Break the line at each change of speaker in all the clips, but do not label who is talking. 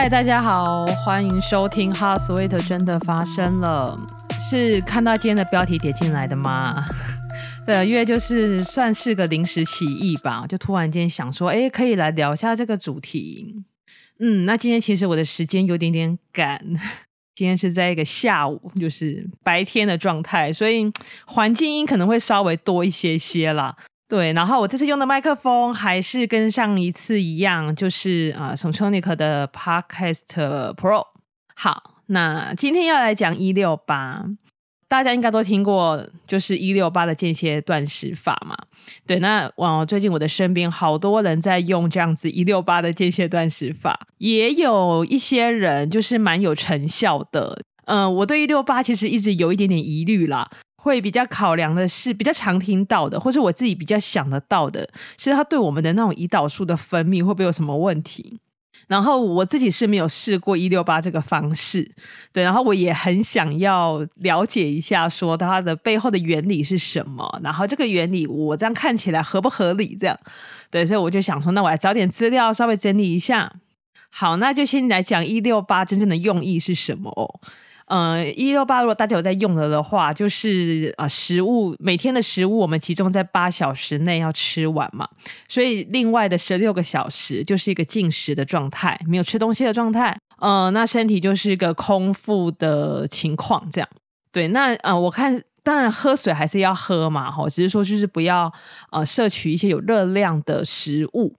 嗨，大家好，欢迎收听《Heart Sweet 真的发生了》，是看到今天的标题点进来的吗？对，因为就是算是个临时起意吧，就突然间想说，哎，可以来聊一下这个主题。嗯，那今天其实我的时间有点点赶，今天是在一个下午，就是白天的状态，所以环境音可能会稍微多一些些啦。对，然后我这次用的麦克风还是跟上一次一样，就是啊、呃、Sontonic 的 Podcast Pro。好，那今天要来讲一六八。大家应该都听过，就是一六八的间歇断食法嘛。对，那我最近我的身边好多人在用这样子一六八的间歇断食法，也有一些人就是蛮有成效的。嗯、我对一六八其实一直有一点点疑虑啦，会比较考量的是比较常听到的，或是我自己比较想得到的，是它对我们的那种胰岛素的分泌会不会有什么问题？然后我自己是没有试过一六八这个方式，对，然后我也很想要了解一下，说它的背后的原理是什么，然后这个原理我这样看起来合不合理？这样，对，所以我就想说，那我来找点资料，稍微整理一下。好，那就先来讲一六八真正的用意是什么哦。呃，一六八如果大家有在用了的话，就是啊、食物每天的食物我们集中在八小时内要吃完嘛，所以另外的十六个小时就是一个进食的状态，没有吃东西的状态。呃，那身体就是一个空腹的情况，这样。对，那呃，我看当然喝水还是要喝嘛，哈，只是说就是不要呃摄取一些有热量的食物。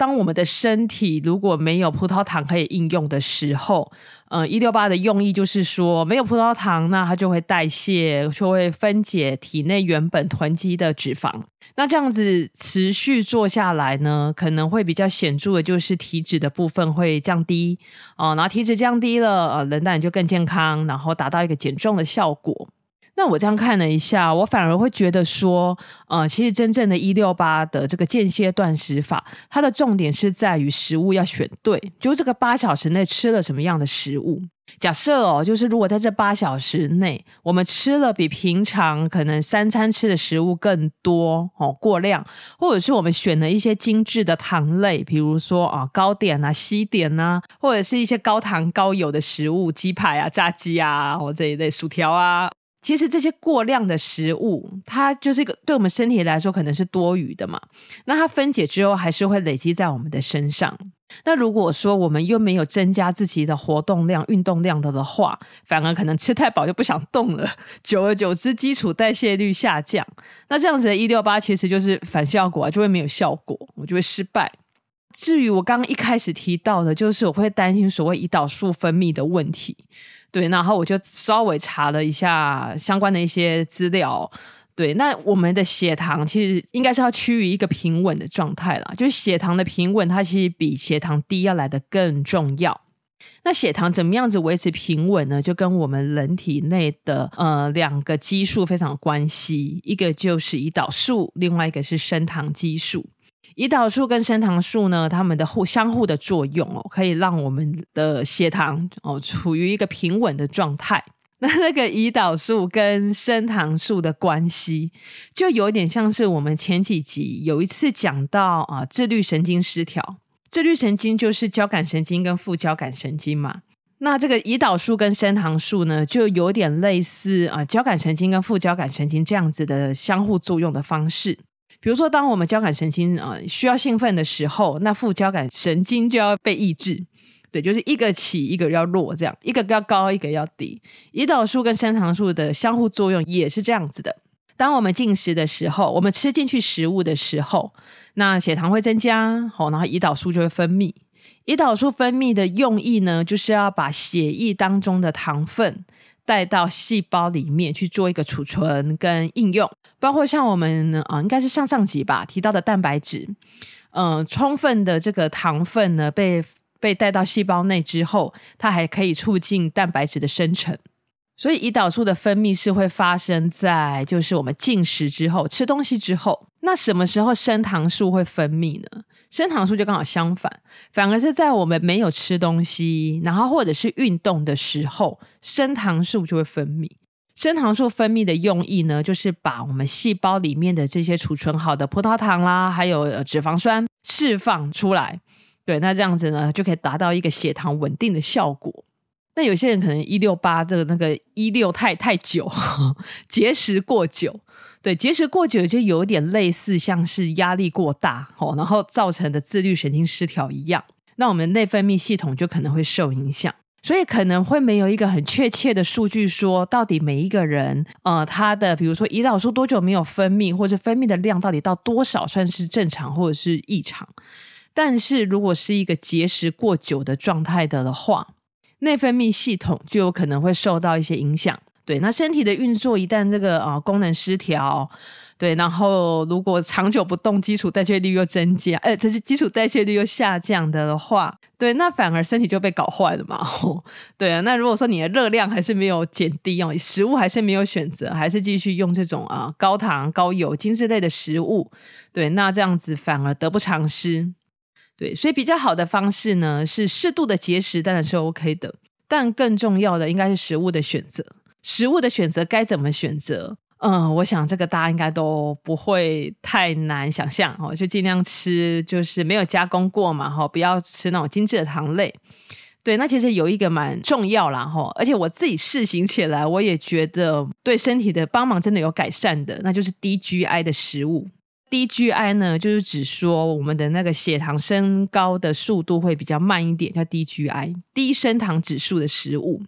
当我们的身体如果没有葡萄糖可以应用的时候，呃，一六八的用意就是说，没有葡萄糖，那它就会代谢，就会分解体内原本囤积的脂肪。那这样子持续做下来呢，可能会比较显著的就是体脂的部分会降低哦，然后体脂降低了，呃，人当然就更健康，然后达到一个减重的效果。那我这样看了一下，我反而会觉得说，呃，其实真正的一六八的这个间歇断食法，它的重点是在于食物要选对，就这个八小时内吃了什么样的食物。假设哦，就是如果在这八小时内，我们吃了比平常可能三餐吃的食物更多哦，过量，或者是我们选了一些精致的糖类，比如说啊糕点啊、西点啊，或者是一些高糖高油的食物，鸡排啊、炸鸡啊，或这一类薯条啊。其实这些过量的食物，它就是一个对我们身体来说可能是多余的嘛。那它分解之后还是会累积在我们的身上。那如果说我们又没有增加自己的活动量、运动量的话，反而可能吃太饱就不想动了。久而久之，基础代谢率下降。那这样子的一六八其实就是反效果啊，就会没有效果，我就会失败。至于我刚刚一开始提到的，就是我会担心所谓胰岛素分泌的问题。对，然后我就稍微查了一下相关的一些资料。对，那我们的血糖其实应该是要趋于一个平稳的状态啦，就是血糖的平稳，它其实比血糖低要来得更重要。那血糖怎么样子维持平稳呢？就跟我们人体内的呃两个激素非常关系，一个就是胰岛素，另外一个是升糖激素。胰岛素跟升糖素呢，它们的互相互的作用哦，可以让我们的血糖哦处于一个平稳的状态。那那个胰岛素跟升糖素的关系，就有点像是我们前几集有一次讲到啊，自律神经失调。自律神经就是交感神经跟副交感神经嘛。那这个胰岛素跟升糖素呢，就有点类似啊，交感神经跟副交感神经这样子的相互作用的方式。比如说，当我们交感神经、呃、需要兴奋的时候，那副交感神经就要被抑制，对，就是一个起，一个要落，这样一个要高，一个要低。胰岛素跟升糖素的相互作用也是这样子的。当我们进食的时候，我们吃进去食物的时候，那血糖会增加，好，然后胰岛素就会分泌。胰岛素分泌的用意呢，就是要把血液当中的糖分带到细胞里面去做一个储存跟应用。包括像我们啊、呃，应该是上上集吧提到的蛋白质，嗯、充分的这个糖分呢被被带到细胞内之后，它还可以促进蛋白质的生成。所以胰岛素的分泌是会发生在就是我们进食之后吃东西之后。那什么时候升糖素会分泌呢？升糖素就刚好相反，反而是在我们没有吃东西，然后或者是运动的时候，升糖素就会分泌。升糖素分泌的用意呢，就是把我们细胞里面的这些储存好的葡萄糖啦，还有脂肪酸释放出来。对，那这样子呢，就可以达到一个血糖稳定的效果。那有些人可能一六八的那个一六太太久，节食过久，对，节食过久就有点类似像是压力过大哦，然后造成的自律神经失调一样，那我们内分泌系统就可能会受影响。所以可能会没有一个很确切的数据说，到底每一个人，呃，他的比如说胰岛素多久没有分泌，或者分泌的量到底到多少算是正常或者是异常。但是如果是一个节食过久的状态的的话，内分泌系统就有可能会受到一些影响。对，那身体的运作一旦这个啊、功能失调。对，然后如果长久不动，基础代谢率又增加，呃，这是基础代谢率又下降的话，对，那反而身体就被搞坏了嘛。对啊，那如果说你的热量还是没有减低哦，食物还是没有选择，还是继续用这种啊高糖、高油、精致类的食物，对，那这样子反而得不偿失。对，所以比较好的方式呢，是适度的节食，当然是 OK 的，但更重要的应该是食物的选择。食物的选择该怎么选择？嗯，我想这个大家应该都不会太难想象哦，就尽量吃就是没有加工过嘛，哈，不要吃那种精致的糖类。对，那其实有一个蛮重要啦，哈，而且我自己试行起来，我也觉得对身体的帮忙真的有改善的，那就是低 GI 的食物。低 GI 呢，就是指说我们的那个血糖升高的速度会比较慢一点，叫低 GI，低升糖指数的食物。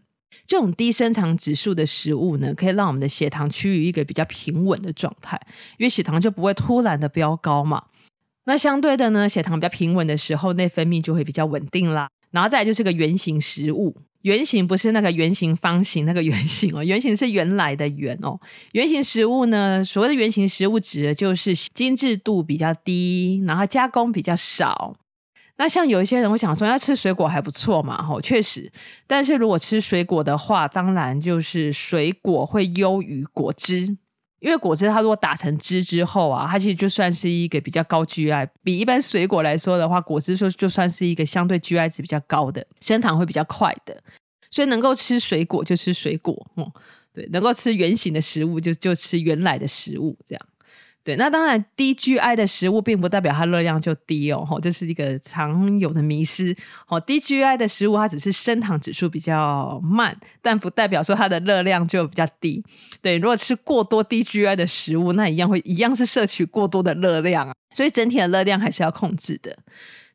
这种低升糖指数的食物呢，可以让我们的血糖趋于一个比较平稳的状态，因为血糖就不会突然的飙高嘛。那相对的呢，血糖比较平稳的时候，内分泌就会比较稳定啦。然后再来就是个圆形食物，圆形不是那个圆形、方形那个圆形哦，圆形是原来的圆哦。圆形食物呢，所谓的圆形食物指的就是精致度比较低，然后加工比较少。那像有一些人会想说，要吃水果还不错嘛，吼，确实。但是如果吃水果的话，当然就是水果会优于果汁，因为果汁它如果打成汁之后啊，它其实就算是一个比较高 GI，比一般水果来说的话，果汁说就算是一个相对 GI 值比较高的，升糖会比较快的。所以能够吃水果就吃水果，哦，对，能够吃原形的食物就就吃原来的食物，这样。对，那当然低 GI 的食物并不代表它热量就低哦，吼，这是一个常有的迷失。哦，低 GI 的食物它只是升糖指数比较慢，但不代表说它的热量就比较低。对，如果吃过多低 GI 的食物，那一样会一样是摄取过多的热量啊，所以整体的热量还是要控制的。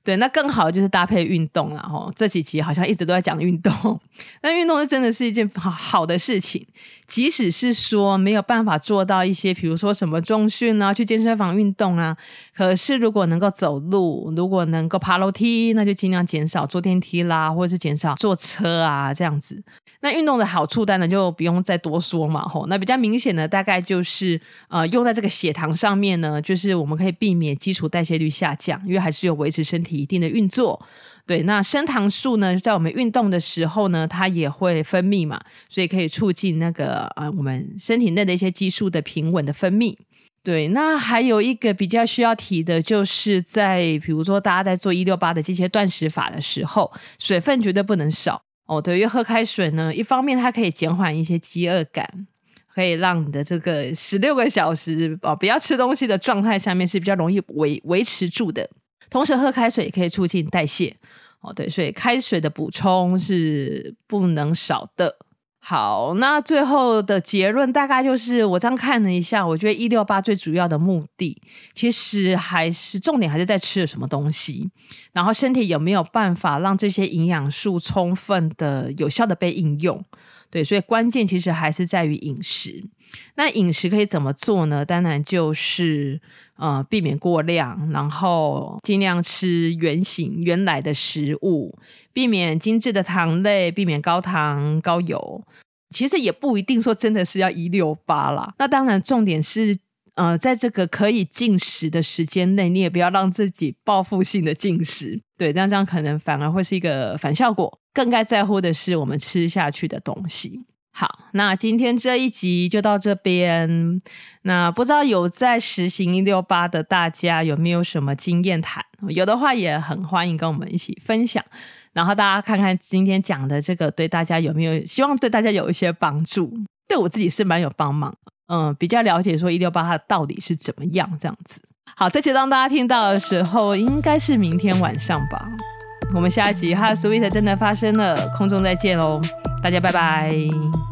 对，那更好的就是搭配运动了哈。这几集好像一直都在讲运动，那运动是真的是一件好好的事情。即使是说没有办法做到一些，比如说什么重训啊，去健身房运动啊，可是如果能够走路，如果能够爬楼梯，那就尽量减少坐电梯啦，或者是减少坐车啊，这样子。那运动的好处当然就不用再多说嘛，吼。那比较明显的大概就是，呃，用在这个血糖上面呢，就是我们可以避免基础代谢率下降，因为还是有维持身体一定的运作。对，那升糖素呢，在我们运动的时候呢，它也会分泌嘛，所以可以促进那个呃我们身体内的一些激素的平稳的分泌。对，那还有一个比较需要提的，就是在比如说大家在做一六八的这些断食法的时候，水分绝对不能少。哦，对，因为喝开水呢，一方面它可以减缓一些饥饿感，可以让你的这个十六个小时哦不要吃东西的状态下面是比较容易维维持住的。同时，喝开水也可以促进代谢。哦，对，所以开水的补充是不能少的。好，那最后的结论大概就是，我这样看了一下，我觉得一六八最主要的目的，其实还是重点还是在吃了什么东西，然后身体有没有办法让这些营养素充分的、有效的被应用。对，所以关键其实还是在于饮食。那饮食可以怎么做呢？当然就是呃避免过量，然后尽量吃原型原来的食物，避免精致的糖类，避免高糖高油。其实也不一定说真的是要一六八啦。那当然重点是呃在这个可以进食的时间内，你也不要让自己报复性的进食。对，这样这样可能反而会是一个反效果。更该在乎的是我们吃下去的东西。好，那今天这一集就到这边。那不知道有在实行一六八的大家有没有什么经验谈？有的话也很欢迎跟我们一起分享。然后大家看看今天讲的这个对大家有没有，希望对大家有一些帮助。对我自己是蛮有帮忙。嗯，比较了解说一六八它到底是怎么样这样子。好，这期当大家听到的时候，应该是明天晚上吧。我们下一集 Hot Sweet 真的发生了，空中再见喽，大家拜拜。